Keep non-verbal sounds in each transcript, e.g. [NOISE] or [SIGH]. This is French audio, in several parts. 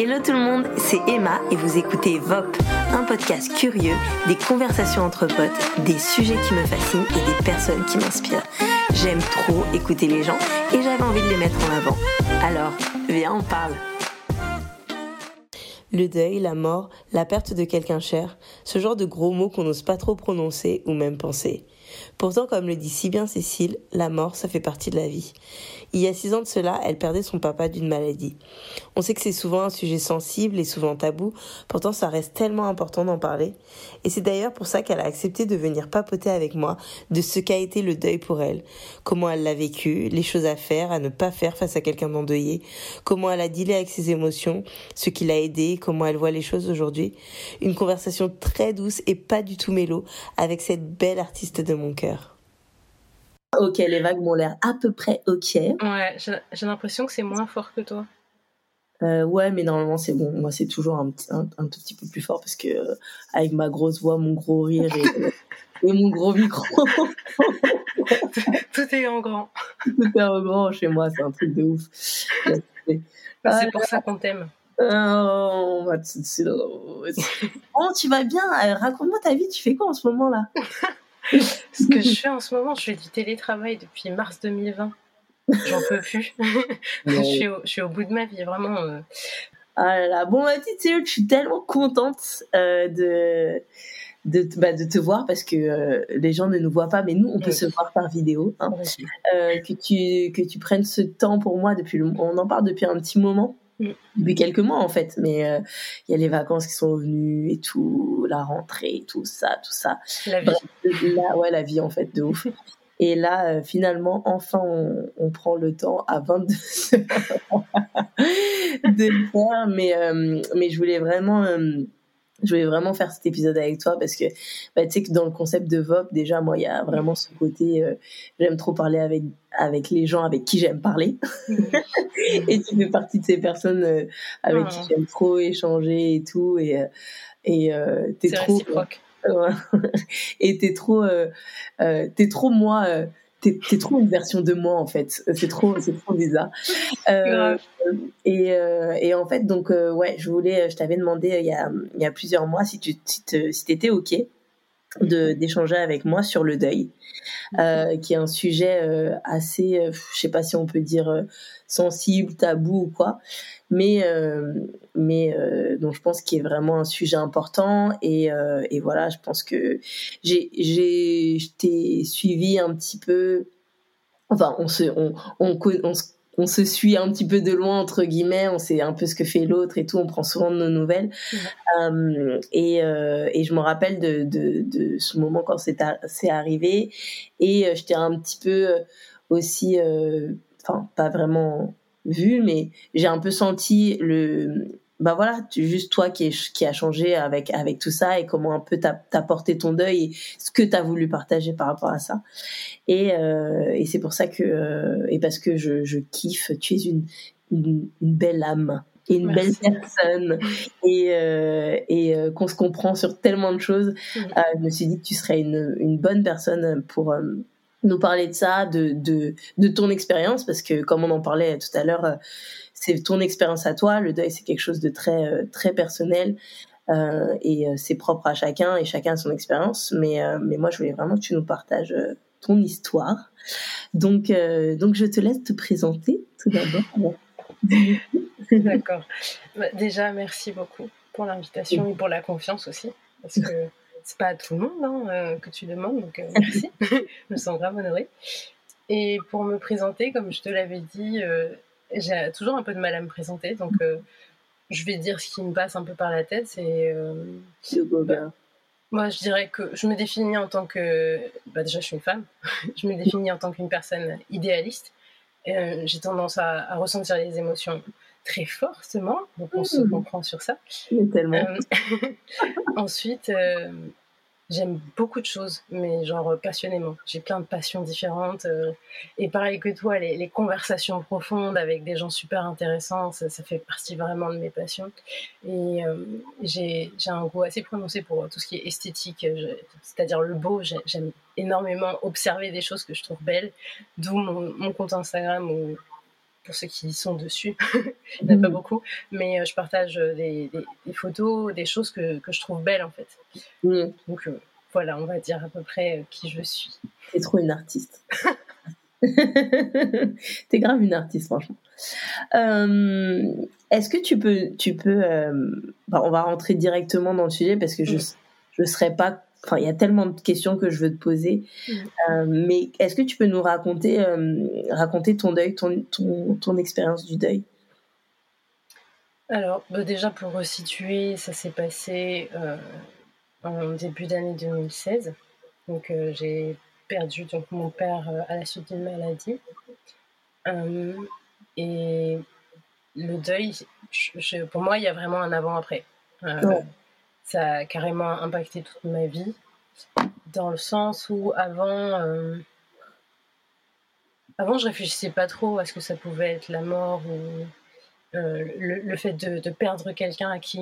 Hello tout le monde, c'est Emma et vous écoutez VOP, un podcast curieux, des conversations entre potes, des sujets qui me fascinent et des personnes qui m'inspirent. J'aime trop écouter les gens et j'avais envie de les mettre en avant. Alors, viens, on parle. Le deuil, la mort, la perte de quelqu'un cher, ce genre de gros mots qu'on n'ose pas trop prononcer ou même penser. Pourtant, comme le dit si bien Cécile, la mort, ça fait partie de la vie. Il y a six ans de cela, elle perdait son papa d'une maladie. On sait que c'est souvent un sujet sensible et souvent tabou, pourtant ça reste tellement important d'en parler. Et c'est d'ailleurs pour ça qu'elle a accepté de venir papoter avec moi de ce qu'a été le deuil pour elle, comment elle l'a vécu, les choses à faire, à ne pas faire face à quelqu'un d'endeuillé, comment elle a dealé avec ses émotions, ce qui l'a aidé, comment elle voit les choses aujourd'hui. Une conversation très douce et pas du tout mélo avec cette belle artiste de mon cœur. Ok, les vagues m'ont l'air à peu près ok. Ouais, j'ai l'impression que c'est moins fort que toi. Euh, ouais, mais normalement c'est bon. Moi, c'est toujours un, un, tout petit peu plus fort parce que euh, avec ma grosse voix, mon gros rire et, [LAUGHS] mon gros micro. tout est en grand. Tout est en grand chez moi, c'est un truc de ouf. c'est pour ça qu'on t'aime. Oh, oh, tu vas bien euh, Raconte-moi ta vie, tu fais quoi en ce moment là? [LAUGHS] Ce que je fais en ce moment, je fais du télétravail depuis mars 2020. J'en peux plus. [LAUGHS] je, suis au, je, suis au, bout de ma vie, vraiment. Euh. Ah là là. Bon, ma petite Céline, je suis tellement contente euh, de, de, bah, de, te voir parce que euh, les gens ne nous voient pas, mais nous, on peut se voir par vidéo. Hein. que, tu, que tu prennes ce temps pour moi depuis le, On en parle depuis un petit moment. Depuis quelques mois en fait mais euh, il y a les vacances qui sont venues et tout la rentrée tout ça tout ça. La vie. Ouais la vie en fait de ouf. Et là euh, finalement enfin on, on, prend le temps à 22 [LAUGHS] de le faire mais euh, mais je voulais vraiment je voulais vraiment faire cet épisode avec toi parce que bah, tu sais que dans le concept de VOP, déjà, moi, il y a vraiment ce côté, euh, j'aime trop parler avec, avec les gens avec qui j'aime parler. [LAUGHS] et tu fais partie de ces personnes euh, avec qui ah. j'aime trop échanger et tout. Et, euh, et t'es trop. [LAUGHS] Et t'es trop, t'es trop moi t'es es trop une version de moi en fait. C'est trop c'est trop bizarre. Euh, et, euh, et en fait donc euh, ouais je voulais je t'avais demandé il y a il y a plusieurs mois si tu si t'étais ok de d'échanger avec moi sur le deuil qui est un sujet assez je sais pas si on peut dire sensible tabou ou quoi mais euh, mais euh, donc je pense qu'il est vraiment un sujet important et, euh, et voilà je pense que j'ai j'ai t'ai suivi un petit peu. Enfin on se on, on, on, on se suit un petit peu de loin entre guillemets, on sait un peu ce que fait l'autre et tout, on prend souvent de nos nouvelles. Euh, et, euh, et je me rappelle de, de, de ce moment quand c'est c'est arrivé. Et euh, j'étais un petit peu aussi, enfin pas vraiment vu, mais j'ai un peu senti le, bah voilà, juste toi qui, est, qui a changé avec avec tout ça et comment un peu t'as porté ton deuil et ce que t'as voulu partager par rapport à ça. Et, euh, et c'est pour ça que euh, et parce que je, je kiffe, tu es une une, belle âme et une belle personne et euh, et euh, qu'on se comprend sur tellement de choses. Euh, je me suis dit que tu serais une une bonne personne pour nous parler de ça, de, de, de ton expérience, parce que comme on en parlait tout à l'heure, euh, c'est ton expérience à toi. Le deuil, c'est quelque chose de très, euh, très personnel euh, et c'est propre à chacun et chacun a son expérience. Mais, mais moi, je voulais vraiment que tu nous partages ton histoire. Donc, donc, je te laisse te présenter tout d'abord. [LAUGHS] D'accord. Bah, déjà, merci beaucoup pour l'invitation et pour la confiance aussi, c'est pas à tout le monde hein, euh, que tu demandes, donc euh, [LAUGHS] merci. [LAUGHS] je me sens grave honorée. Et pour me présenter, comme je te l'avais dit, euh, j'ai toujours un peu de mal à me présenter, donc je vais dire ce qui me passe un peu par la tête. C'est bah, moi, je dirais que je me définis en tant que. Bah, déjà, je suis une femme. [LAUGHS] je me définis en tant qu'une personne idéaliste. j'ai tendance à, à, ressentir les émotions très fortement, donc on se mmh. comprend sur ça. Tellement. [LAUGHS] ensuite, J'aime beaucoup de choses, mais genre euh, passionnément. J'ai plein de passions différentes. Euh, et pareil que toi, les, les, conversations profondes avec des gens super intéressants, ça, ça fait partie vraiment de mes passions. Et euh, j'ai un goût assez prononcé pour tout ce qui est esthétique, c'est-à-dire le beau. J'aime énormément observer des choses que je trouve belles, d'où mon, mon, compte Instagram où pour ceux qui sont dessus. [LAUGHS] Il n'y en a pas mhm. beaucoup, mais je partage des, photos, des choses que, que, je trouve belles en fait. Donc voilà, on va dire à peu près qui je suis. T'es trop une artiste. [LAUGHS] T'es grave une artiste, franchement. Est-ce que tu peux, tu peux, bah, on va rentrer directement dans le sujet parce que je, ne je serais pas Enfin, il y a tellement de questions que je veux te poser. Mm. Euh, mais est-ce que tu peux nous raconter, euh, raconter ton deuil, ton, ton, ton expérience du deuil? Alors, bah, déjà pour resituer, ça s'est passé euh, en début d'année 2016. Donc, j'ai perdu donc, mon père à la suite d'une maladie. et le deuil, pour moi, il y a vraiment un avant-après ça a carrément impacté toute ma vie, dans le sens où avant, euh, avant je réfléchissais pas trop à ce que ça pouvait être la mort ou euh, le, fait de, perdre quelqu'un à qui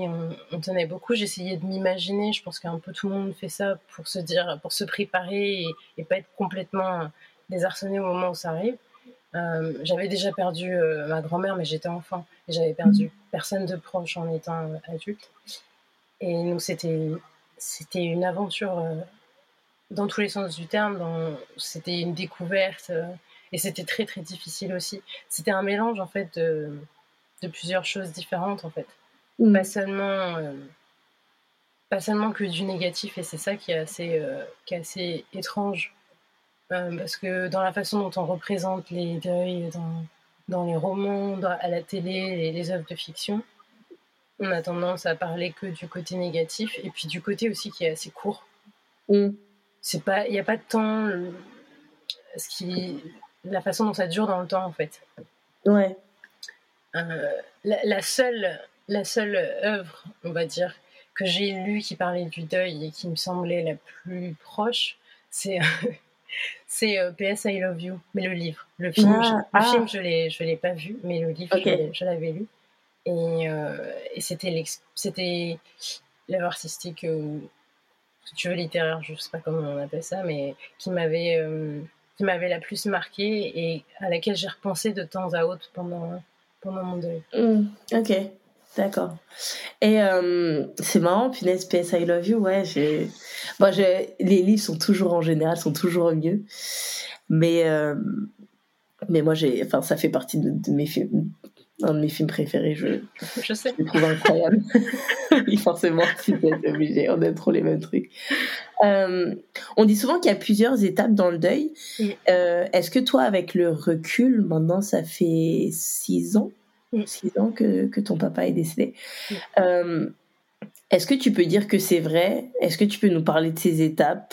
on, tenait beaucoup. J'essayais de m'imaginer, je pense qu'un peu tout le monde fait ça pour se dire, pour se préparer et, et pas être complètement désarçonné au moment où ça arrive. Euh, j'avais déjà perdu ma grand-mère, mais j'étais enfant et j'avais perdu personne de proche en étant adulte. Et donc c'était c'était une aventure euh, dans tous les sens du terme. C'était une découverte euh, et c'était très très difficile aussi. C'était un mélange en fait de, de, plusieurs choses différentes en fait. Mm. Pas seulement euh, pas seulement que du négatif et c'est ça qui est assez qui est assez étrange parce que dans la façon dont on représente les deuils dans dans les romans, à la télé, les œuvres de fiction, on a tendance à parler que du côté négatif et puis du côté aussi qui est assez court. Mm. C'est pas, il n'y a pas de temps, ce qui, la façon dont ça dure dans le temps en fait. Ouais. Euh, la, seule, la seule œuvre, on va dire, que j'ai lue qui parlait du deuil et qui me semblait la plus proche, c'est [LAUGHS] c'est euh, PS I Love You, mais le livre. Le film, ah, je, le ah. film je l'ai, je l'ai pas vu, mais le livre, je l'avais lu. Et, euh, et c'était l'œuvre artistique, euh, si tu veux littéraire, je sais pas comment on appelle ça, mais qui m'avait euh, m'avait la plus marqué et à laquelle j'ai repensé de temps à autre pendant pendant mon deuil. Mmh, ok. D'accord. Et c'est marrant, punaise, PS I Love You, ouais, j'ai... Bon, les livres sont toujours, en général, sont toujours mieux. Mais, mais moi, j'ai... Enfin, ça fait partie de, de mes films, un de mes films préférés, je, je sais. Je le trouve incroyable. [LAUGHS] oui, forcément, tu es obligé, on aime trop les mêmes trucs. Euh, on dit souvent qu'il y a plusieurs étapes dans le deuil. Euh, est-ce que toi, avec le recul, maintenant ça fait six ans, six ans que, que, ton papa est décédé, euh, est-ce que tu peux dire que c'est vrai? Est-ce que tu peux nous parler de ces étapes?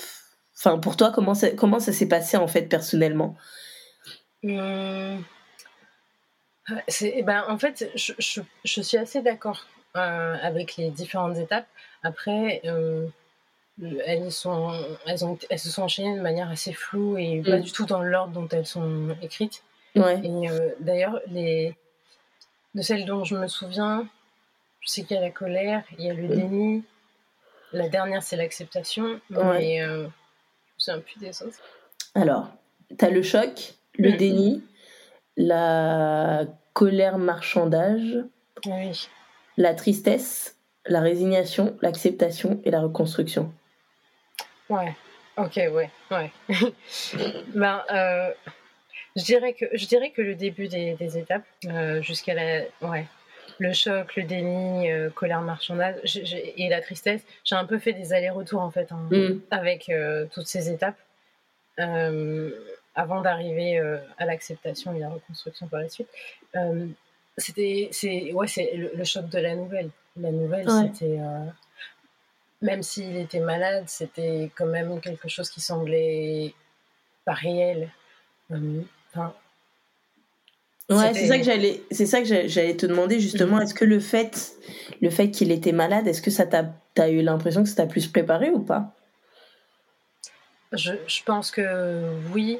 Enfin, pour toi, comment ça, comment ça s'est passé en fait personnellement? Hum, eh ben, en fait, je, je, je suis assez d'accord euh, avec les différentes étapes. Après, euh, elles, sont, elles, ont, elles se sont enchaînées de manière assez floue et pas mm. du tout dans l'ordre dont elles sont écrites. Ouais. Et euh, d'ailleurs, les... de celles dont je me souviens, je sais qu'il y a la colère, il y a le mm. déni. La dernière, c'est l'acceptation. Mais c'est un plus des autres. Alors, tu as le choc, le mm. déni, la colère marchandage, la tristesse, la résignation, l'acceptation et la reconstruction. Ouais, ok, ouais, ouais. [LAUGHS] ben, euh, je, dirais que, je dirais que le début des, étapes, euh, jusqu'à la. Ouais. Le choc, le déni, euh, colère marchandage et la tristesse, j'ai un peu fait des allers-retours en fait hein, mm. avec toutes ces étapes avant d'arriver euh, à l'acceptation et la reconstruction par la suite. Euh, c'était c'est ouais c'est le, choc de la nouvelle la nouvelle c'était euh, même s'il était malade c'était quand même quelque chose qui semblait pas réel enfin, Ouais, c'est ça que j'allais, c'est ça que j'allais te demander justement. Mhm. Est-ce que le fait, le fait qu'il était malade, est-ce que ça t'a, as eu l'impression que ça t'a plus préparé ou pas? Je, je, pense que oui,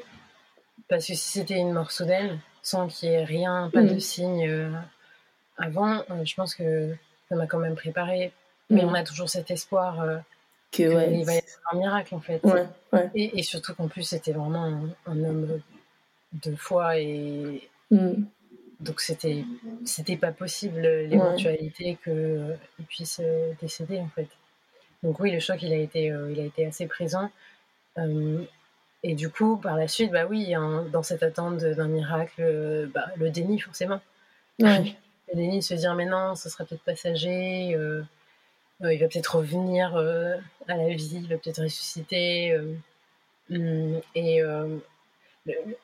parce que si c'était une mort soudaine, sans qu'il y ait rien, pas de mm. signe euh, avant, euh, je pense que ça m'a quand même préparé. Mais mm. on a toujours cet espoir euh, qu'il va y avoir un miracle en fait. Et, surtout qu'en plus c'était vraiment un, homme de foi et, mm. donc c'était c'était pas possible l'éventualité qu'il puisse décéder en fait. Donc oui, le choc il a été il a été assez présent. Et du coup, par la suite, bah oui, dans cette attente d'un miracle, bah, le déni forcément. [LAUGHS] Le déni, se dire mais non, ce sera peut-être passager, il va peut-être revenir à la vie, il va peut-être ressusciter. Hum, et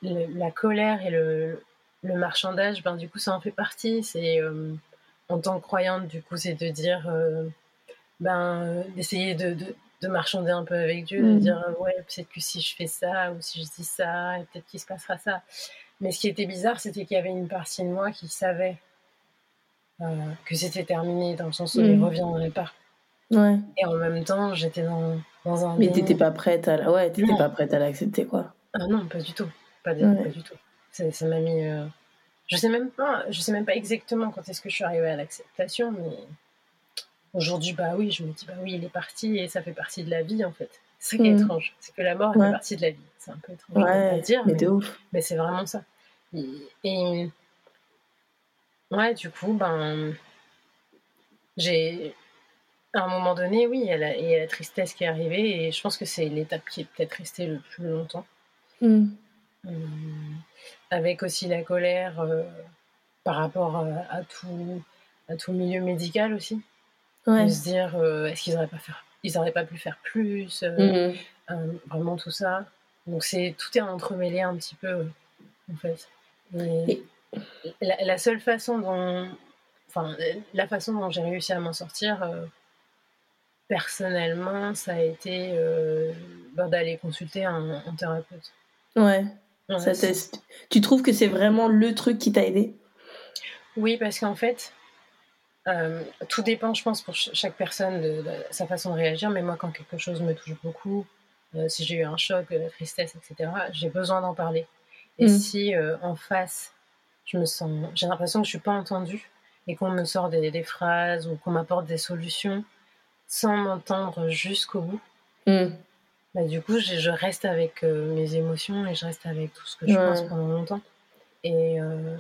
la colère et le, le marchandage, ben, du coup, ça en fait partie. C'est euh, en tant que croyante, du coup, c'est de dire, euh, ben, d'essayer de, de, marchander un peu avec Dieu, de mm. dire, ouais, peut-être que si je fais ça ou si je dis ça, peut-être qu'il se passera ça. Mais ce qui était bizarre, c'était qu'il y avait une partie de moi qui savait euh, que c'était terminé, dans le sens où il ne mm. reviendrait pas. Ouais. Et en même temps, j'étais dans, dans un. Mais t'étais pas prête à, ouais, pas prête à l'accepter, quoi. Ah non, pas du tout, pas, pas du tout. Ça m'a mis. Euh, je sais même pas, je sais même pas exactement quand est-ce que je suis arrivée à l'acceptation, mais aujourd'hui, bah oui, je me dis bah oui, il est parti et ça fait partie de la vie en fait. C'est ça qui est mm. étrange, c'est que la mort fait partie de la vie. C'est un peu étrange à dire, mais, mais c'est vraiment ça. Et, ouais, du coup, ben j'ai à un moment donné, oui, il y, a la, la tristesse qui est arrivée et je pense que c'est l'étape qui est peut-être restée le plus longtemps. Mm. Hum avec aussi la colère euh, par rapport à, tout, à tout le milieu médical aussi. De se dire, euh, est-ce qu'ils n'auraient pas, ils pas pu faire plus euh, mmh Vraiment tout ça. Donc c'est tout est entremêlé un petit peu, en fait. la, seule façon dont, enfin, la façon dont j'ai réussi à m'en sortir, personnellement, ça a été ben, d'aller consulter un, un, thérapeute. Ouais ça Tu trouves que c'est vraiment le truc qui t'a aidé? Oui, parce qu'en fait, euh, tout dépend, je pense, pour chaque personne de, sa façon de réagir. Mais moi, quand quelque chose me touche beaucoup, euh, si j'ai eu un choc, de la tristesse, etc., j'ai besoin d'en parler. Et mm. si euh, en face, je me sens, j'ai l'impression que je suis pas entendue et qu'on me sort des, phrases ou qu'on m'apporte des solutions sans m'entendre jusqu'au bout, mm. Bah, du coup, je, reste avec euh, mes émotions et je reste avec tout ce que je pense pendant longtemps. Et, euh,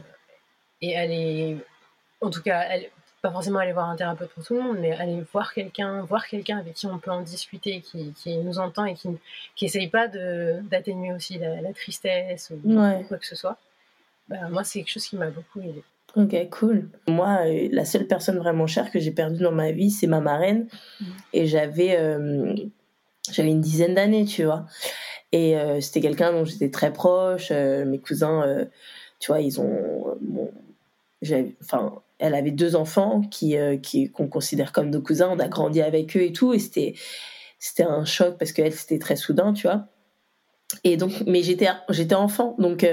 et aller, en tout cas, pas forcément aller voir un thérapeute pour tout le monde, mais aller voir quelqu'un, voir quelqu'un avec qui on peut en discuter, qui, qui nous entend et qui qui essaye pas d'atténuer aussi la, tristesse ou quoi que ce soit. Bah, moi, c'est quelque chose qui m'a beaucoup aidé. Ok, cool. Moi, euh, la seule personne vraiment chère que j'ai perdue dans ma vie, c'est ma marraine. Mmh. Et j'avais j'avais une dizaine d'années, tu vois. Et euh, c'était quelqu'un dont j'étais très proche. Euh, mes cousins, euh, tu vois, ils ont. Bon, enfin, elle avait deux enfants qui qui qu'on considère comme nos cousins. On a grandi avec eux et tout. Et c'était c'était un choc parce qu'elle c'était très soudain, tu vois. Et donc, mais j'étais j'étais enfant, donc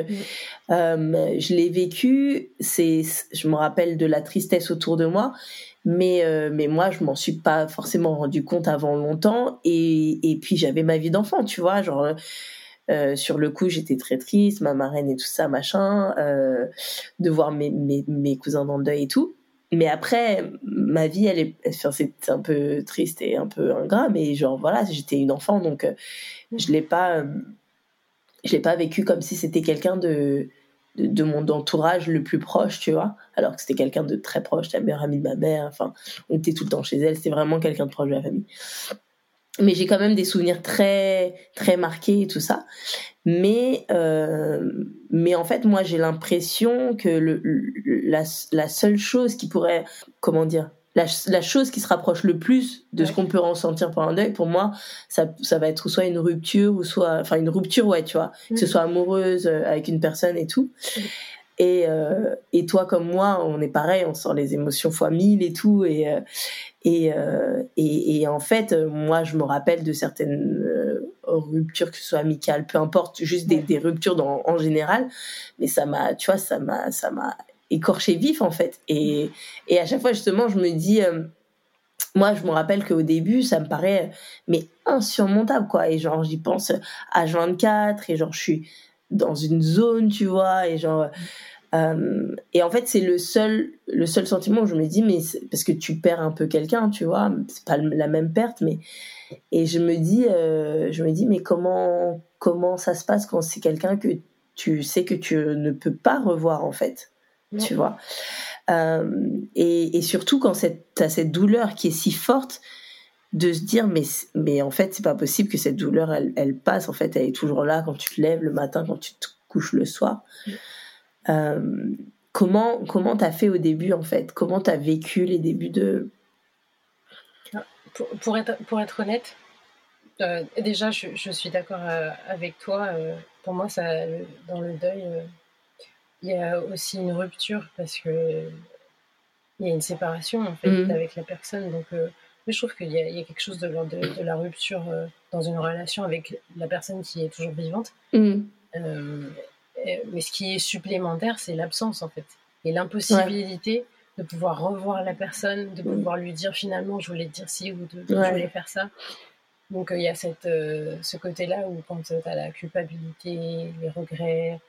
je l'ai vécu. C'est, je me rappelle de la tristesse autour de moi, mais euh, mais moi je m'en suis pas forcément rendu compte avant longtemps et et puis j'avais ma vie d'enfant tu vois genre euh, sur le coup j'étais très triste ma marraine et tout ça machin euh, de voir mes, mes, mes cousins dans le deuil et tout mais après ma vie elle est enfin, c'est un peu triste et un peu ingrat mais genre voilà j'étais une enfant donc euh, je l'ai pas je l'ai pas vécu comme si c'était quelqu'un de de, mon entourage le plus proche, tu vois. Alors que c'était quelqu'un de très proche, la meilleure amie de ma mère. Enfin, on était tout le temps chez elle. C'était vraiment quelqu'un de proche de la famille. Mais j'ai quand même des souvenirs très très marqués et tout ça. Mais euh, mais en fait, moi, j'ai l'impression que le, la, la seule chose qui pourrait, comment dire, la, chose qui se rapproche le plus de ce qu'on peut ressentir pour un deuil, pour moi, ça, ça va être soit une rupture ou soit, enfin une rupture, ouais, tu vois, que ce mm. soit amoureuse euh, avec une personne et tout. Mm. Et, euh, et toi comme moi, on est pareil, on sent les émotions fois mille et tout. Et, euh, et, et, et, en fait, moi, je me rappelle de certaines ruptures, que ce soit amicales, peu importe, juste des, des ruptures dans, en général. Mais ça m'a, tu vois, ça m'a, ça m'a écorché vif en fait. Et, et à chaque fois justement, je me dis, euh, moi je me rappelle qu'au début, ça me paraît mais insurmontable quoi. Et genre j'y pense à 24 et genre je suis dans une zone, tu vois, et genre euh, et en fait c'est le seul le seul sentiment où je me dis mais parce que tu perds un peu quelqu'un, tu vois, c'est pas la même perte, mais et je me dis euh, je me dis mais comment comment ça se passe quand c'est quelqu'un que tu sais que tu ne peux pas revoir en fait tu vois? et, et, surtout quand tu as cette douleur qui est si forte, de se dire mais mais en fait c'est pas possible que cette douleur elle, elle, passe. En fait elle est toujours là quand tu te lèves le matin quand tu te couches le soir. Euh, comment comment t'as fait au début en fait? Comment t'as vécu les débuts de pour, pour, être pour être honnête euh, déjà je, je suis d'accord euh, avec toi. Pour moi ça dans le deuil il y a aussi une rupture parce que il y a une séparation en fait mmh. avec la personne. Donc je trouve qu'il y, a quelque chose de, de, la rupture euh, dans une relation avec la personne qui est toujours vivante. Mm. Euh, mais ce qui est supplémentaire, c'est l'absence, en fait. Et l'impossibilité de pouvoir revoir la personne, de mm. pouvoir lui dire finalement, je voulais te dire ci ou de, je voulais faire ça. Donc, euh, il y a cette, ce côté-là où quand tu as la culpabilité, les regrets,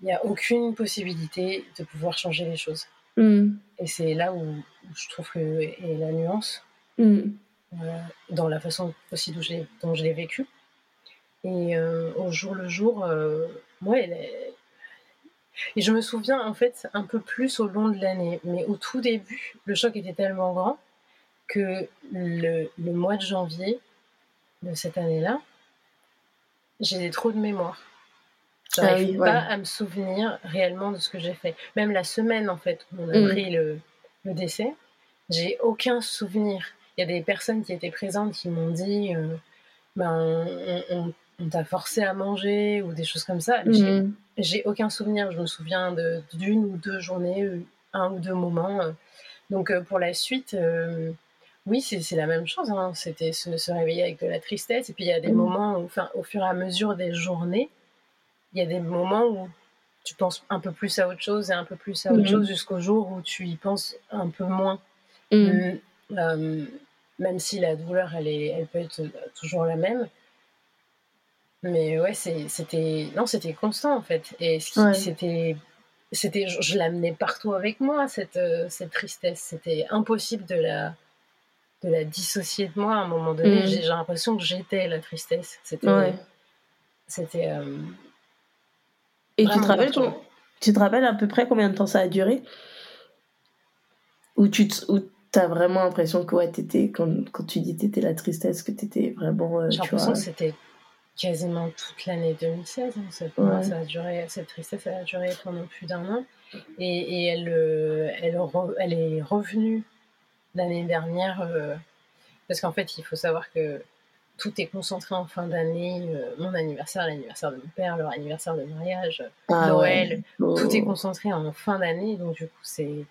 il n'y a aucune possibilité de pouvoir changer les choses. Mm. Et c'est là où, je trouve que est la nuance. Mm. Euh, dans la façon aussi dont, dont je l'ai vécu. Et euh, au jour le jour, euh, moi, et je me souviens en fait un peu plus au long de l'année, mais au tout début, le choc était tellement grand que le, le mois de janvier de cette année-là, j'ai trop de mémoire. Je n'arrive ah pas à me souvenir réellement de ce que j'ai fait. Même la semaine, en fait, où on a mm. pris le, le décès, j'ai aucun souvenir il y a des personnes qui étaient présentes qui m'ont dit euh, ben, on, t'a forcé à manger ou des choses comme ça. Mhm. J'ai aucun souvenir. Je me souviens d'une ou deux journées, un ou deux moments. Donc euh, pour la suite, euh, oui, c'est la même chose. Hein. C'était se, réveiller avec de la tristesse. Et puis il y a des mhm. moments où, enfin, au fur et à mesure des journées, il y a des moments où tu penses un peu plus à autre chose et un peu plus à autre mhm. chose jusqu'au jour où tu y penses un peu moins même si la douleur, elle, est, elle peut être toujours la même. Mais ouais, c'était non, c'était constant en fait. Et c'était, c'était, je, l'amenais partout avec moi cette euh, cette tristesse. C'était impossible de la de la dissocier de moi à un moment donné. Mm. J'ai l'impression que j'étais la tristesse. C'était, c'était. Euh, Et tu te rappelles tu te rappelles à peu près combien de temps ça a duré? Ou tu T'as vraiment l'impression que ouais, étais, quand, quand tu dis t'étais la tristesse, que t'étais vraiment. Euh, J'ai l'impression que c'était quasiment toute l'année 2016. Hein. ça a duré, cette tristesse, elle a duré pendant plus d'un an. Et, et elle, euh, elle, elle, est revenue l'année dernière. Euh, parce qu'en fait, il faut savoir que tout est concentré en fin d'année. mon anniversaire, l'anniversaire de mon père, leur anniversaire de mariage, ah Noël. Tout est oh. concentré en fin d'année. Donc, du coup, c'est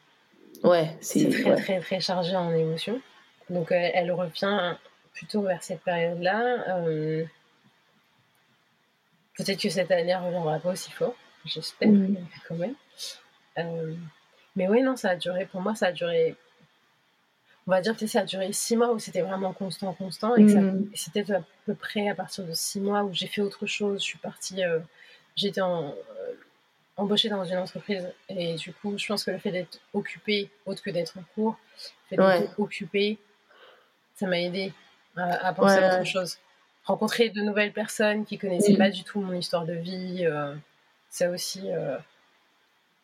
Ouais, c'est très, très, très chargé en émotions. Donc, euh, elle revient plutôt vers cette période-là. Euh, peut-être que cette année, elle reviendra pas aussi fort. J'espère mm. quand même. Euh, mais oui, non, ça a duré, pour moi, ça a duré. On va dire que ça a duré six mois où c'était vraiment constant, constant. Et mm. c'était à peu près à partir de six mois où j'ai fait autre chose. Je suis partie. J'étais en embauchée dans une entreprise. Et du coup, je pense que le fait d'être occupée, autre que d'être en cours, le fait d'être occupée, ça m'a aidé à, penser à autre chose. Rencontrer de nouvelles personnes qui connaissaient pas du tout mon histoire de vie, euh, ça aussi. Euh,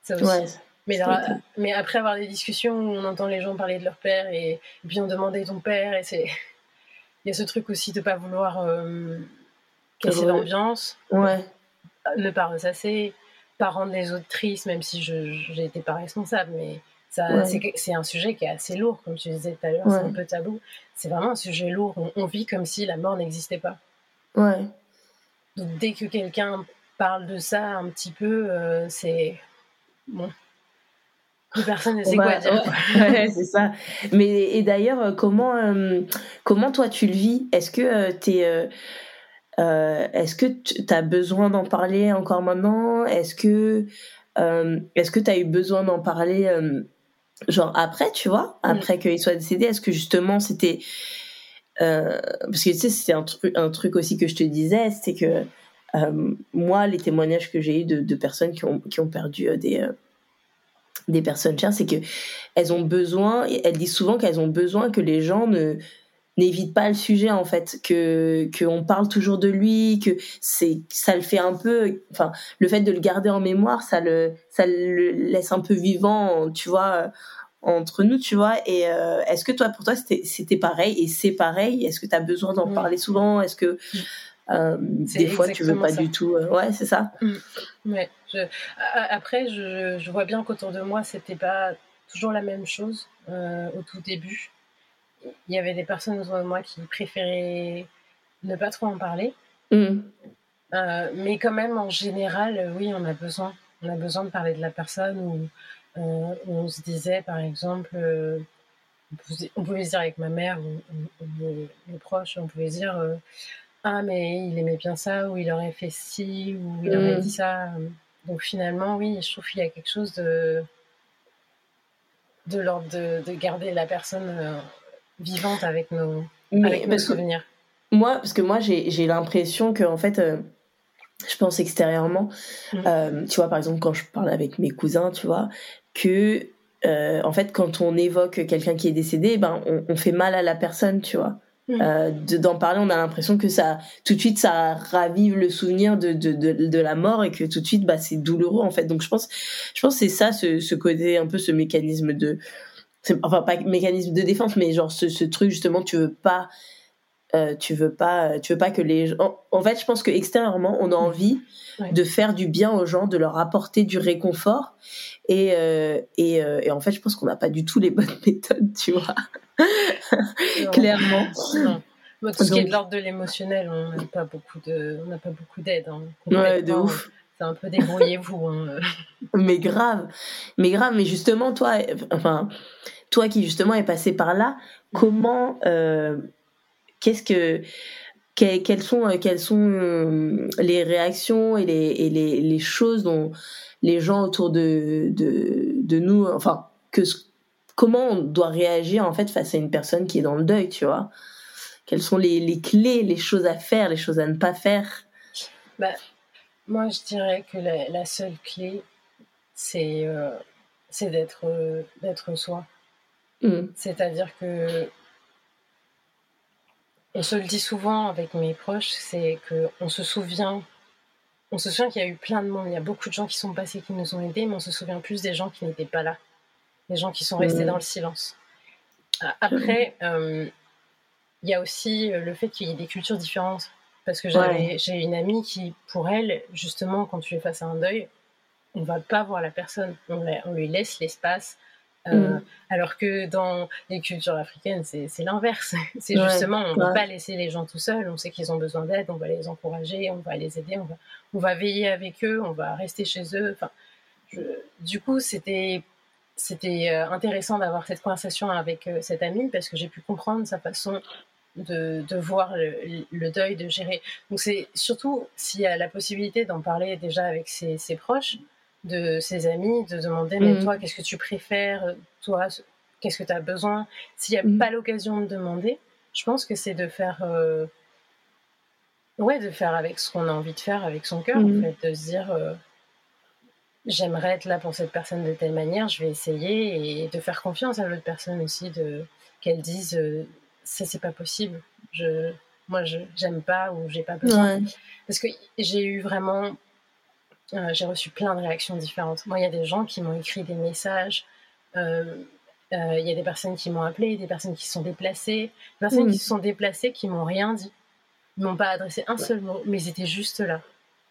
ça aussi. Mais, mais après avoir des discussions où on entend les gens parler de leur père et, puis on demandait ton père, et c'est. Il y a ce truc aussi de pas vouloir euh, casser l'ambiance. Ouais. Ne pas ressasser pas rendre les autres tristes, même si je n'étais pas responsable, mais ça, c'est un sujet qui est assez lourd, comme tu disais tout à l'heure, c'est un peu tabou. C'est vraiment un sujet lourd. On, vit comme si la mort n'existait pas. Ouais. Donc dès que quelqu'un parle de ça un petit peu, euh, c'est bon. Personne ne sait quoi dire. [LAUGHS] Ouais, c'est ça. Mais et d'ailleurs, euh, comment euh, comment toi tu le vis? Est-ce que tu es euh, est-ce que tu as besoin d'en parler encore maintenant? Est-ce que euh, est-ce que tu as eu besoin d'en parler euh, genre après, tu vois, mm. après qu'il soit décédé Est-ce que justement c'était parce que tu sais c'est un truc un truc aussi que je te disais, c'est que moi les témoignages que j'ai eu de, de, personnes qui ont qui ont perdu des des personnes chères, c'est que elles ont besoin, elles disent souvent qu'elles ont besoin que les gens ne n'évite pas le sujet en fait que qu'on parle toujours de lui que c'est ça le fait un peu enfin le fait de le garder en mémoire ça le ça le laisse un peu vivant tu vois entre nous tu vois. Et euh, est-ce que toi pour toi c'était c'était pareil et c'est pareil? Est-ce que tu as besoin d'en parler souvent? Est-ce que euh, des fois tu veux pas du tout euh, ouais c'est ça. Mm. ouais après je, je vois bien qu'autour de moi c'était pas toujours la même chose au tout début il y avait des personnes autour de moi qui préféraient ne pas trop en parler. Mm. Euh, mais quand même, en général, euh, oui, on a besoin. On a besoin de parler de la personne où, euh, on se disait, par exemple, on, pouvait, se dire avec ma mère ou, mes, proches, on pouvait dire Ah, mais il aimait bien ça, ou il aurait fait ci, ou il aurait mm. dit ça. Donc finalement, oui, je trouve qu'il y a quelque chose de, de l'ordre de, de, garder la personne vivante avec nos, avec nos souvenirs. Moi, parce que moi, j'ai l'impression que, en fait, euh, je pense extérieurement, mm. euh, tu vois, par exemple, quand je parle avec mes cousins, tu vois, que, euh, en fait, quand on évoque quelqu'un qui est décédé, ben, on, fait mal à la personne, tu vois. Mm. d'en parler, on a l'impression que ça, tout de suite, ça ravive le souvenir de, de, de, la mort et que tout de suite, bah, c'est douloureux, en fait. Donc, je pense, je pense que c'est ça, ce, ce côté, un peu ce mécanisme de, enfin pas mécanisme de défense mais genre ce, ce truc justement tu veux pas euh, tu veux pas tu veux pas que les gens en, fait je pense que extérieurement on a mm. envie de faire du bien aux gens de leur apporter du réconfort. Et euh, et, euh, et, en fait je pense qu'on n'a pas du tout les [LAUGHS] bonnes méthodes tu vois. Clairement. Tout ce qui est de l'ordre de l'émotionnel on n'a pas beaucoup de on n'a pas beaucoup d'aide hein, ouais de ouf c'est un peu débrouillez-vous. Hein. [LAUGHS] mais grave, mais grave. Mais justement, toi, enfin, toi qui justement est passé par là, comment, euh, qu'est-ce que, quelles sont, euh, quelles sont euh, les réactions et les, et les, les, choses dont les gens autour de, de, de nous, enfin, que comment on doit réagir en fait face à une personne qui est dans le deuil, tu vois? Quelles sont les, les clés, les choses à faire, les choses à ne pas faire? Bah, moi, je dirais que la, seule clé, c'est euh, d'être euh, d'être soi. Mm. C'est-à-dire que on se le dit souvent avec mes proches, c'est que on se souvient, on se souvient qu'il y a eu plein de monde, il y a beaucoup de gens qui sont passés, qui nous ont aidés, mais on se souvient plus des gens qui n'étaient pas là, des gens qui sont restés mm. dans le silence. Après, euh, il y a aussi le fait qu'il y ait des cultures différentes. Parce que j'ai une amie qui, pour elle, justement, quand tu es face à un deuil, on va pas voir la personne, on, on lui laisse l'espace. Euh, mm. Alors que dans les cultures africaines, c'est l'inverse. [LAUGHS] C'est justement, on ne va pas laisser les gens tout seuls. On sait qu'ils ont besoin d'aide, on va les encourager, on va les aider, on va, on va veiller avec eux, on va rester chez eux. Enfin, du coup, c'était c'était euh, intéressant d'avoir cette conversation avec euh, cette amie parce que j'ai pu comprendre sa façon de, de voir le, deuil, de gérer. Donc c'est surtout s'il y a la possibilité d'en parler déjà avec ses, ses, proches, de ses amis, de demander mais mm. toi qu'est-ce que tu préfères, toi qu'est-ce que tu as besoin? S'il n'y a mm. pas l'occasion de demander, je pense que c'est de faire euh, ouais de faire avec ce qu'on a envie de faire avec son cœur en mm. fait, de se dire euh, j'aimerais être là pour cette personne de telle manière, je vais essayer et de faire confiance à l'autre personne aussi de qu'elle dise euh, ça c'est pas possible. Je, moi, je j'aime pas ou j'ai pas besoin. Parce que j'ai eu vraiment, euh, j'ai reçu plein de réactions différentes. Moi, il y a des gens qui m'ont écrit des messages. Euh, euh, il y a des personnes qui m'ont appelé, des personnes qui se sont déplacées, des personnes qui se sont déplacées qui m'ont rien dit. Ils m'ont pas adressé un seul mot, mais ils étaient juste là.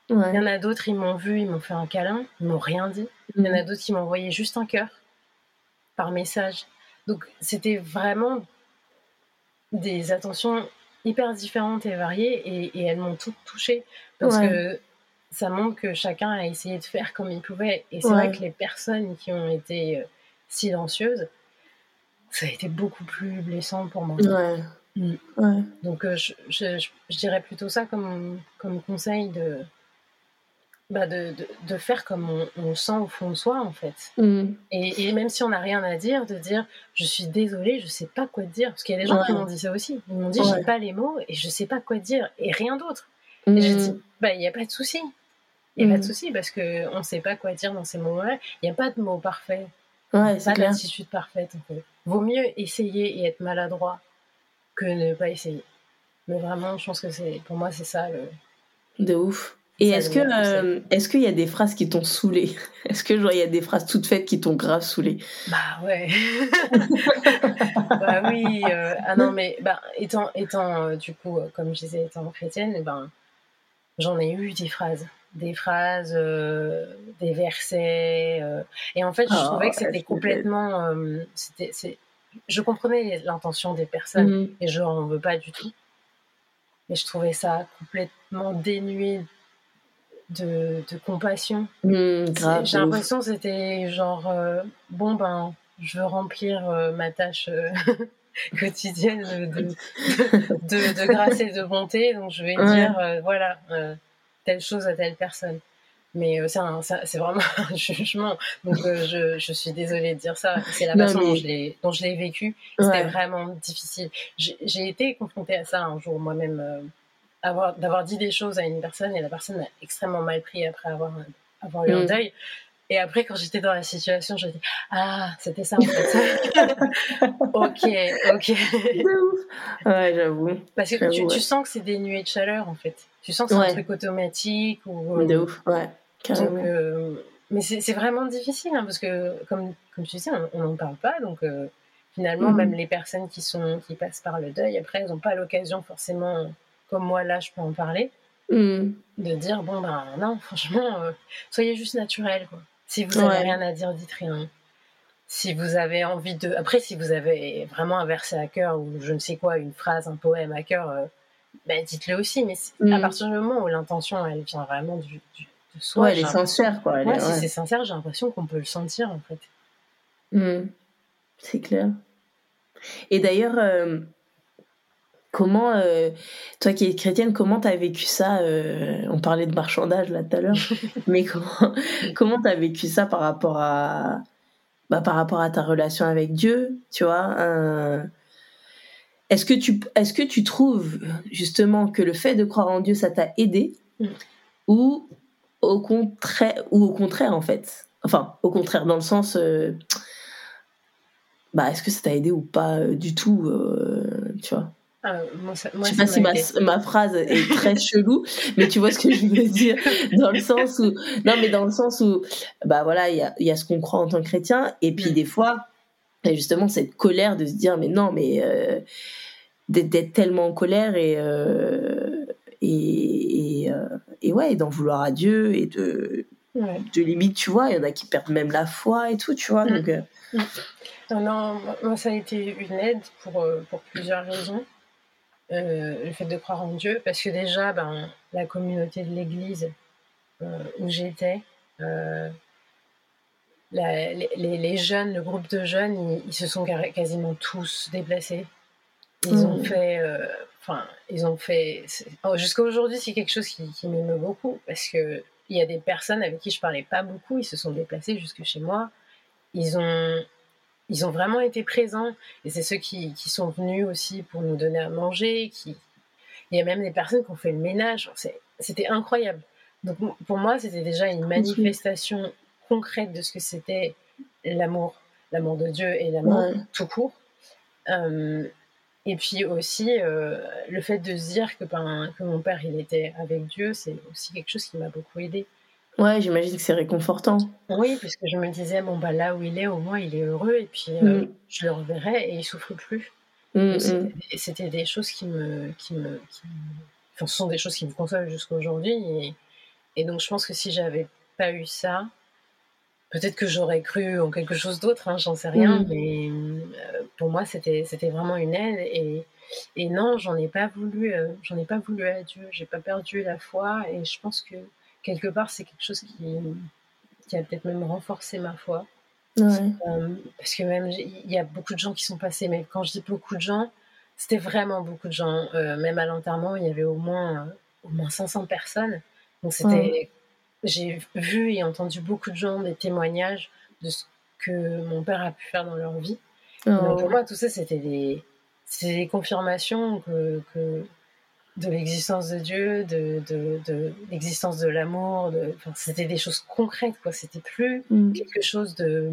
Il y en a d'autres, ils m'ont vu, ils m'ont fait un câlin, ils m'ont rien dit. Il y en a d'autres qui m'ont envoyé juste un cœur par message. Donc c'était vraiment des attentions hyper différentes et variées et, elles m'ont toutes touchée parce que ça montre que chacun a essayé de faire comme il pouvait. Et c'est vrai que les personnes qui ont été euh, silencieuses, ça a été beaucoup plus blessant pour moi. Mm. Donc euh, je, je, dirais plutôt ça comme, comme conseil de bah de, de, faire comme on, sent au fond de soi, en fait. Mm. Et, et, même si on n'a rien à dire, de dire je suis désolée, je sais pas quoi te dire. Parce qu'il y a des gens qui m'ont dit ça aussi. Ils m'ont dit j'ai pas les mots et je sais pas quoi te dire et rien d'autre. Et j'ai mm. dit bah il n'y a pas de souci. Il n'y a pas de mm. souci parce qu'on ne sait pas quoi dire dans ces moments-là. Il n'y a pas de mots parfaits. Ouais, pas d'attitude parfaite. En fait. Vaut mieux essayer et être maladroit que ne pas essayer. Mais vraiment, je pense que c'est pour moi, c'est ça le. De ouf. Et est-ce que euh, est-ce qu'il y a des phrases qui t'ont saoulé [LAUGHS] Est-ce que genre il y a des phrases toutes faites qui t'ont grave saoulé? Bah ouais. [LAUGHS] bah oui. Euh, ah non mais bah étant étant euh, du coup comme je disais étant chrétienne, ben j'en ai eu des phrases, des phrases, des versets. et en fait je ah, trouvais que c'était complètement c'était c'est je comprenais l'intention des personnes mmh. et je n'en veux pas du tout. Mais je trouvais ça complètement dénué de, compassion. Mmh, j'ai l'impression que c'était genre, euh, bon ben, je veux remplir euh, ma tâche euh, [LAUGHS] quotidienne de, de, grâce et de bonté, donc je vais dire, voilà, telle chose à telle personne. Mais c'est vraiment [LAUGHS] un jugement. Donc je, je, suis désolée de dire ça. C'est la façon dont je l'ai vécu. C'était vraiment difficile. J'ai été confrontée à ça un jour moi-même d'avoir dit des choses à une personne et la personne a extrêmement mal pris après avoir, avoir eu un mm. deuil. Et après, quand j'étais dans la situation, je dis Ah, c'était ça en fait. [LAUGHS] ok, ok. ouais, j'avoue. Parce que tu, tu, sens que c'est des nuées de chaleur en fait. Tu sens que c'est un truc automatique. Ou, de ouf, ouais. Donc, euh, mais c'est vraiment difficile hein, parce que, comme, comme tu disais, on n'en parle pas. Donc, euh, finalement, mm. même les personnes qui, sont, qui passent par le deuil, après, elles n'ont pas l'occasion forcément comme moi là je peux en parler, hmm. de dire bon ben non, franchement, euh, soyez juste naturel quoi. Si vous n'avez rien à dire, dites rien. Si vous avez envie de. Après, si vous avez vraiment un verset à cœur ou je ne sais quoi, une phrase, un poème à cœur, euh, ben, dites-le aussi. Mais à hmm. partir du moment où l'intention, elle vient vraiment du, de soi. Ouais, elle est sincère, quoi. si c'est sincère, j'ai l'impression qu'on peut le sentir, en fait. Hmm. C'est clair. Et d'ailleurs, euh, Comment, euh, toi qui es chrétienne, comment tu as vécu ça euh, On parlait de marchandage là tout à l'heure, [LAUGHS] mais comment comment tu as vécu ça par rapport à bah, par rapport à ta relation avec Dieu, tu vois Est-ce que tu est-ce que tu trouves justement que le fait de croire en Dieu ça t'a aidé mm. ou au contraire ou au contraire en fait? Enfin, au contraire dans le sens euh, bah est-ce que ça t'a aidé ou pas du tout, tu vois? Ah, moi, ça, moi, je sais pas si ma, ma, phrase est très [LAUGHS] chelou, mais tu vois ce que je veux dire dans le sens où non mais dans le sens où bah voilà il y a, y a ce qu'on croit en tant que chrétien et puis mm. des fois y a justement cette colère de se dire mais non mais euh, d'être tellement en colère et euh, et, et, euh, et, ouais d'en vouloir à Dieu et de de limite tu vois il y en a qui perdent même la foi et tout tu vois mm. donc mm. non, non, moi ça a été une aide pour, pour plusieurs raisons. Euh, le fait de croire en Dieu, parce que déjà, ben, la communauté de l'Église euh, où j'étais, euh, les, jeunes, le groupe de jeunes, ils, se sont quasiment tous déplacés. Ils ont mmh. fait, enfin, ils ont fait. Oh, jusqu'à aujourd'hui, c'est quelque chose qui, qui m'émeut beaucoup parce que il y a des personnes avec qui je parlais pas beaucoup, ils se sont déplacés jusque chez moi. Ils ont, ils ont vraiment été présents. Et c'est ceux qui, qui, sont venus aussi pour nous donner à manger. Qui... Il y a même des personnes qui ont fait le ménage. C'était incroyable. Donc pour moi, c'était déjà une manifestation concrète de ce que c'était l'amour, l'amour de Dieu et l'amour tout court. Euh, et puis aussi, euh, le fait de se dire que, ben, que mon père, il était avec Dieu, c'est aussi quelque chose qui m'a beaucoup aidé. Ouais, j'imagine que c'est réconfortant. Oui, parce que je me disais, bon, bah là où il est, au moins il est heureux, et puis euh, mm. je le reverrai et il souffre plus. Mm, mm. C'était des choses qui me. Qui me, Enfin, ce sont des choses qui me consolent jusqu'à aujourd'hui. Et, et, donc je pense que si j'avais pas eu ça, peut-être que j'aurais cru en quelque chose d'autre, hein, j'en sais rien, mais euh, pour moi c'était vraiment une aide. Et, et non, j'en ai pas voulu, euh, j'en ai pas voulu à Dieu, j'ai pas perdu la foi, et je pense que quelque part, c'est quelque chose qui, qui a peut-être même renforcé ma foi. Euh, parce que même, il y a beaucoup de gens qui sont passés, mais quand je dis beaucoup de gens, c'était vraiment beaucoup de gens. Euh, même à l'enterrement, il y avait au moins, euh, au moins 500 personnes. Donc c'était, j'ai vu et entendu beaucoup de gens, des témoignages de ce que mon père a pu faire dans leur vie. Donc pour moi, tout ça, c'était des, des confirmations que, que de l'existence de Dieu, de, de, de l'existence de l'amour. Enfin, c'était des choses concrètes, quoi. C'était plus mm. quelque chose de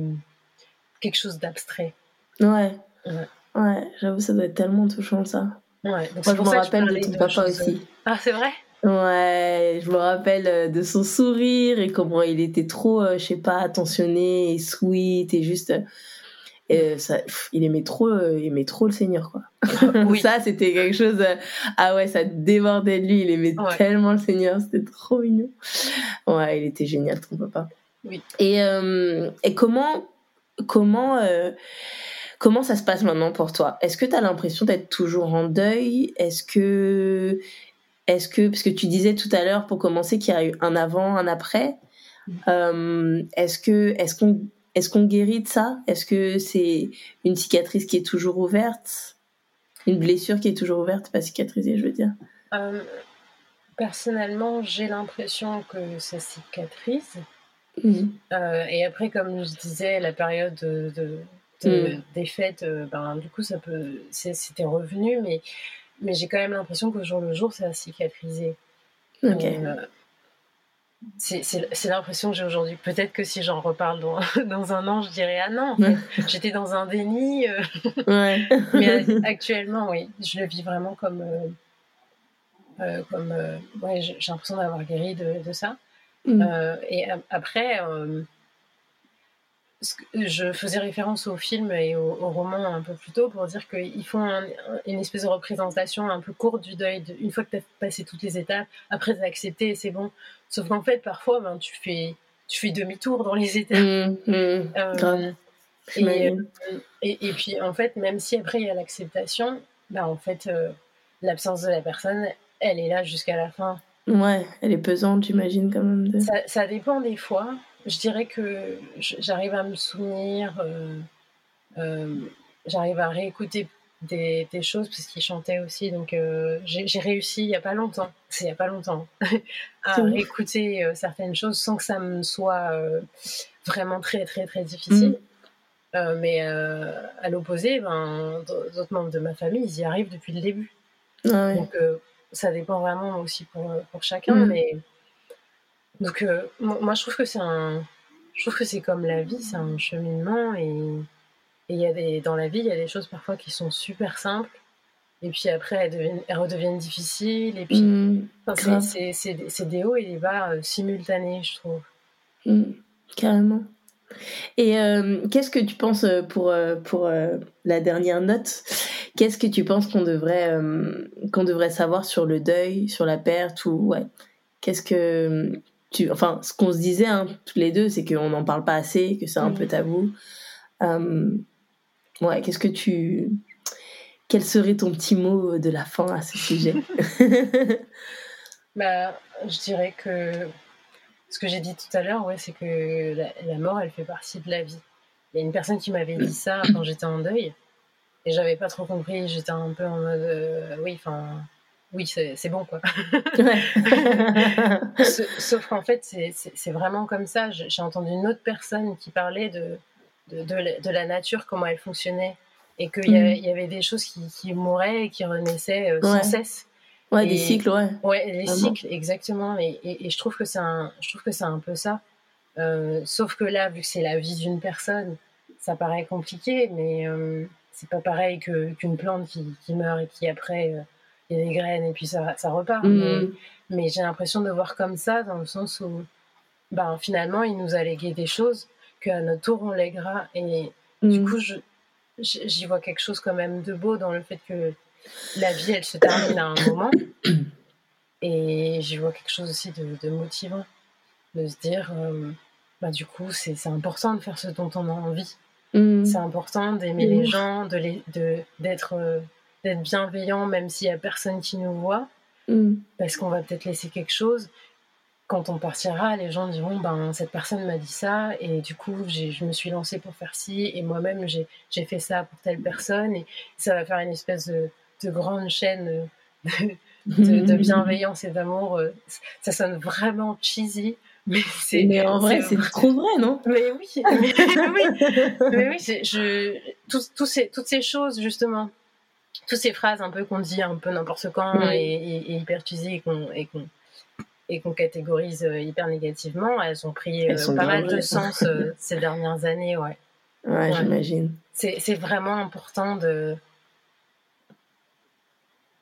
quelque chose d'abstrait. Ouais. ouais. Ouais, j'avoue, ça doit être tellement touchant ça. Ouais, Moi, je me rappelle de ton papa aussi. Ah, c'est vrai? Ouais, je me rappelle euh, de son sourire et comment il était trop, euh, je sais pas, attentionné et sweet et juste. Et ça, il aimait trop, il aimait trop le Seigneur, quoi. [LAUGHS] Oui. ça, c'était quelque chose. ah ouais, ça débordait de lui. Il aimait tellement le Seigneur, c'était trop mignon. Ouais, il était génial, ton papa. Oui. Et, euh, et comment, comment, euh, comment ça se passe maintenant pour toi? Est-ce que tu as l'impression d'être toujours en deuil? Est-ce que, est-ce que, parce que tu disais tout à l'heure pour commencer qu'il y a eu un avant, un après. Mm. Euh, est-ce que, est-ce qu'on, est-ce qu'on guérit de ça? Est-ce que c'est une cicatrice qui est toujours ouverte? Une blessure qui est toujours ouverte, pas cicatrisée, je veux dire? Personnellement, j'ai l'impression que ça cicatrise. Mhm. Euh, et après, comme je disais, la période de, des fêtes, euh, ben, du coup, ça peut, c'était revenu, mais, mais j'ai quand même l'impression qu'au jour le jour, ça a cicatrisé. Euh, c'est l'impression que j'ai aujourd'hui. Peut-être que si j'en reparle dans, [LAUGHS] dans, un an, je dirais ah non, j'étais dans un déni. Ouais. [LAUGHS] mais actuellement, oui, je le vis vraiment comme. comme ouais, j'ai l'impression d'avoir guéri de, de ça. Mm. Euh, et après, euh, je faisais référence au film et au, roman un peu plus tôt pour dire qu'ils font une espèce de représentation un peu courte du deuil. une fois que tu as passé toutes les étapes, après tu as accepté et c'est bon. Sauf qu'en fait, parfois, ben, tu fais, tu fais demi-tour dans les étapes. Mm, mm, euh, et, et, puis, en fait, même si après il y a l'acceptation, ben, en fait, l'absence de la personne, elle est là jusqu'à la fin. Ouais, elle est pesante, j'imagine, quand même. De... Ça, ça, dépend des fois. Je dirais que j'arrive à me souvenir, euh, euh, j'arrive à réécouter des, des choses, parce qu'il chantait aussi. Donc, euh, j'ai réussi il n'y a pas longtemps, c'est il n'y a pas longtemps, [LAUGHS] à réécouter certaines choses sans que ça me soit vraiment très, très, très difficile. Mm. mais à l'opposé, ben, d'autres membres de ma famille, ils y arrivent depuis le début. Ah Donc, ça dépend vraiment aussi pour, pour chacun. Mm. Mais... Donc, euh, moi, je trouve que c'est un. Je trouve que c'est comme la vie, c'est un cheminement. Et il y a des, dans la vie, il y a des choses parfois qui sont super simples. Et puis après, elles, deviennent, elles redeviennent difficiles. Et puis, mm, c'est des hauts et des bas euh, simultanés, je trouve. Mm, carrément. Et euh, qu'est-ce que tu penses pour, pour la dernière note Qu'est-ce que tu penses qu'on devrait, euh, qu'on devrait savoir sur le deuil, sur la perte ou ouais Qu'est-ce que tu, enfin, ce qu'on se disait hein, tous les deux, c'est qu'on n'en parle pas assez, que c'est un peu tabou. Euh, ouais, qu'est-ce que tu, quel serait ton petit mot de la fin à ce sujet? [LAUGHS] Bah, je dirais que ce que j'ai dit tout à l'heure, ouais, c'est que la, la, mort, elle fait partie de la vie. Il y a une personne qui m'avait dit ça quand j'étais en deuil. Et j'avais pas trop compris, j'étais un peu en mode euh, oui, enfin, oui, c'est bon quoi. [LAUGHS] [LAUGHS] Sauf qu'en fait, c'est vraiment comme ça. J'ai entendu une autre personne qui parlait de, de, de, la nature, comment elle fonctionnait, et qu'il y, mm. y, avait des choses qui, qui mouraient et qui renaissaient euh, sans cesse. Ouais, des cycles, ouais. Ouais, des cycles, exactement. Et, et, je trouve que c'est un, je trouve que c'est un peu ça. Euh, sauf que là, vu que c'est la vie d'une personne, ça paraît compliqué, mais c'est pas pareil qu'une plante qui, qui, meurt et qui après euh, il y a des graines et puis ça, ça repart. Mm. Mais, j'ai l'impression de voir comme ça dans le sens où ben, finalement il nous a légué des choses qu'à notre tour on lèguera et du mm. coup j'y vois quelque chose quand même de beau dans le fait que la vie elle se termine à un moment [COUGHS] et j'y vois quelque chose aussi de, motivant de se dire euh, bah, du coup c'est important de faire ce dont on a envie Mm. C'est important d'aimer les gens, de d'être euh, d'être bienveillant même s'il y a personne qui nous voit, mm. parce qu'on va peut-être laisser quelque chose. Quand on partira, les gens diront ben cette personne m'a dit ça et du coup je me suis lancée pour faire ci et moi-même j'ai fait ça pour telle personne et ça va faire une espèce de, de grande chaîne de, de [LAUGHS] bienveillance et d'amour. Ça sonne vraiment cheesy, mais, mais en vrai, c'est trop vrai, non? [LAUGHS] Mais oui, mais, oui, mais oui je, tout, ces, toutes ces choses, justement, toutes ces phrases un peu qu'on dit un peu n'importe quand et, hyper cheesy et qu'on et qu'on catégorise euh, hyper négativement, elles ont pris euh, pas mal de sens euh, [LAUGHS] ces dernières années, ouais. Ouais, j'imagine. C'est vraiment important de,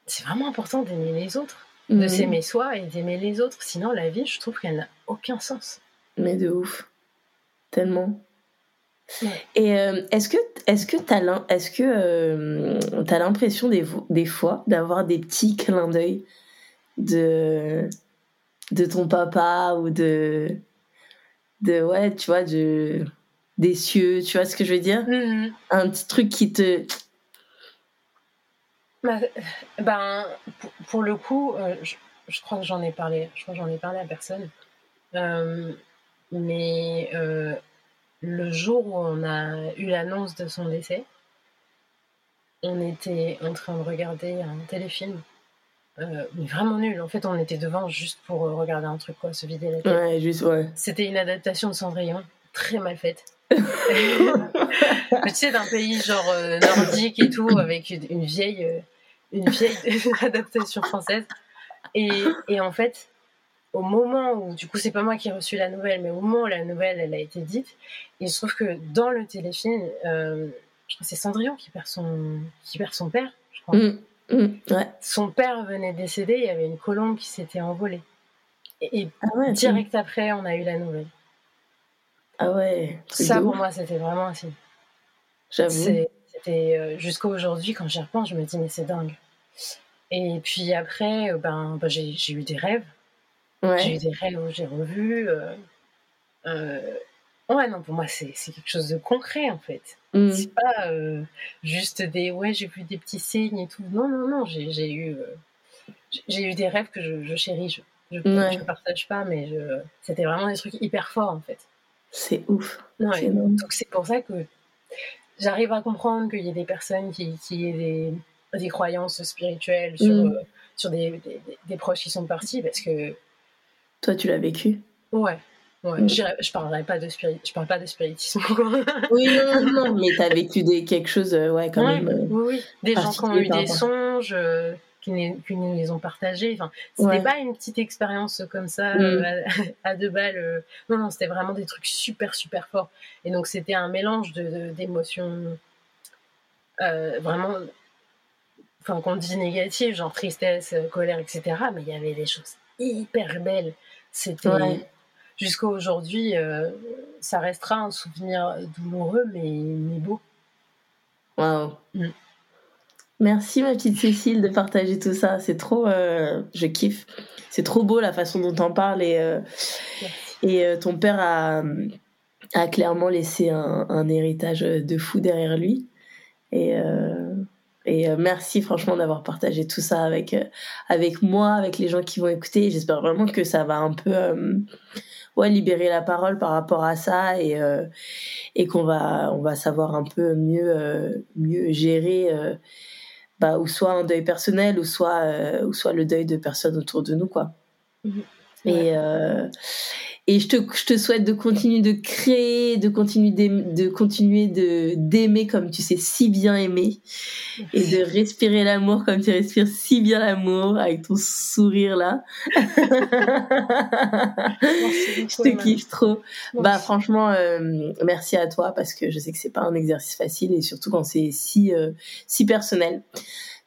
c'est vraiment important d'aimer les autres, de Mhm. s'aimer soi et d'aimer les autres. Sinon, la vie, je trouve qu'elle n'a aucun sens. Mais de ouf. Tellement. Et euh, est-ce que est-ce que t'as est-ce que euh, t'as l'impression des, fois d'avoir des petits clins d'œil de de ton papa ou de de ouais tu vois de des cieux tu vois ce que je veux dire? Un petit truc qui te Bah, ben, pour, pour le coup, euh, je, je crois que j'en ai parlé. Je crois que j'en ai parlé à personne. Mais le jour où on a eu l'annonce de son décès, on était en train de regarder un téléfilm. Euh, mais vraiment nul. En fait, on était devant juste pour euh, regarder un truc, quoi, se vider la tête. ouais juste ouais C'était une adaptation de Cendrillon, très mal faite. [LAUGHS] Tu sais, d'un pays genre euh, nordique et tout, avec une, une vieille, euh, une vieille [LAUGHS] adaptation française. Et, et en fait, au moment où, du coup, c'est pas moi qui ai reçu la nouvelle, mais au moment où la nouvelle, elle a été dite, il se trouve que dans le téléfilm, euh, c'est Cendrillon qui perd son, qui perd son père, je crois. Mm, mm, ouais Son père venait de décéder, il y avait une colombe qui s'était envolée. Et, et ah ouais direct après, on a eu la nouvelle. ah ouais Ça, pour moi, c'était vraiment un signe. j'avoue C'était euh, jusqu'à aujourd'hui, quand j'y repense, je me dis, mais c'est dingue. Et puis après, euh, ben, ben, j'ai eu des rêves. J'ai eu ouais des rêves où j'ai revu. euh, euh, Ouais, non, pour moi, c'est c'est quelque chose de concret, en fait. Mm. C'est pas euh, juste des ouais, j'ai vu des petits signes et tout. Non, non, non, j'ai j'ai eu, euh, j'ai- j'ai eu des rêves que je, je chéris. Je, je, je partage pas, mais je- c'était vraiment des trucs hyper forts, en fait. c'est ouf Ouais. c'est énorme. Donc c'est pour ça que j'arrive à comprendre qu'il y ait des personnes qui, qui aient des, des croyances spirituelles sur, Mm. euh, sur des, des, des proches qui sont partis parce que toi tu l'as vécu? Ouais, ouais Mm. je, parlerai pas de spiri- je parle pas de spiritisme. [LAUGHS] oui non non mais t'as vécu des quelque chose euh, ouais quand Ouais, même oui, oui. Des gens qui ont eu des songes, euh, qui, nous- qui nous les ont partagés. Enfin, c'était Ouais. pas une petite expérience comme ça Mm. euh, à, à deux balles. euh. Non, non, c'était vraiment des trucs super, super forts. Et donc, c'était un mélange de- de- d'émotions euh, vraiment, enfin, qu'on dit négatives, genre tristesse, colère, etc. Mais il y avait des choses hyper belles. C'était. Ouais. Jusqu'à aujourd'hui, euh, ça restera un souvenir douloureux, mais, mais beau. Waouh. Mm. Merci ma petite Cécile de partager tout ça. C'est trop, euh, je kiffe. C'est trop beau la façon dont t'en parles et euh, et euh, ton père a a clairement laissé un, un héritage de fou derrière lui et et euh, merci franchement d'avoir partagé tout ça avec euh, avec moi, avec les gens qui vont écouter. J'espère vraiment que ça va un peu euh, ouais libérer la parole par rapport à ça et euh, et qu'on va on va savoir un peu mieux euh, mieux gérer euh, bah, ou soit un deuil personnel ou soit ou soit le deuil de personnes autour de nous quoi Mhm. et et je te je te souhaite de continuer de créer de continuer de continuer de d'aimer comme tu sais si bien aimer et de respirer l'amour comme tu respires si bien l'amour avec ton sourire là Merci je te Emma. kiffe trop bah franchement, euh, merci à toi parce que je sais que c'est pas un exercice facile et surtout quand c'est si euh, si personnel.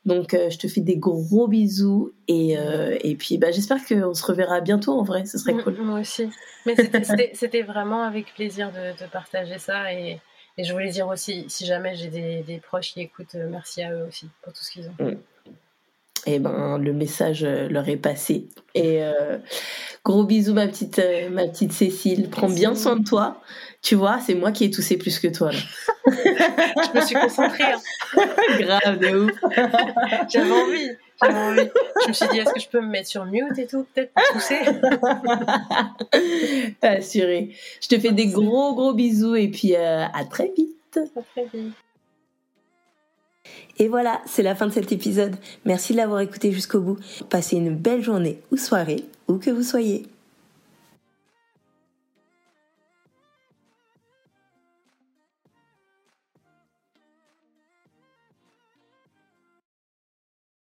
Donc euh, je te fais des gros bisous et euh, et puis bah j'espère qu'on se reverra bientôt en vrai, ce serait Mm, cool. Moi aussi. Mais c'était- vraiment avec plaisir de, de partager ça. Et, et je voulais dire aussi, si jamais j'ai des, des proches qui écoutent, euh, merci à eux aussi pour tout ce qu'ils ont. Et ben le message leur est passé. Et euh, gros bisous ma petite ma petite Cécile, prends bien soin de toi. Tu vois, c'est moi qui ai toussé plus que toi là. [LAUGHS] Je me suis concentrée. hein. [LAUGHS] Grave de ouf. [LAUGHS] J'avais envie. J'avais envie. Je me suis dit, est-ce que je peux me mettre sur mute et tout, peut-être pour pousser Assuré. Je te fais des gros gros bisous et puis euh, à très vite. Pas très vite. Et voilà, c'est la fin de cet épisode. Merci de l'avoir écouté jusqu'au bout. Passez une belle journée ou soirée, où que vous soyez.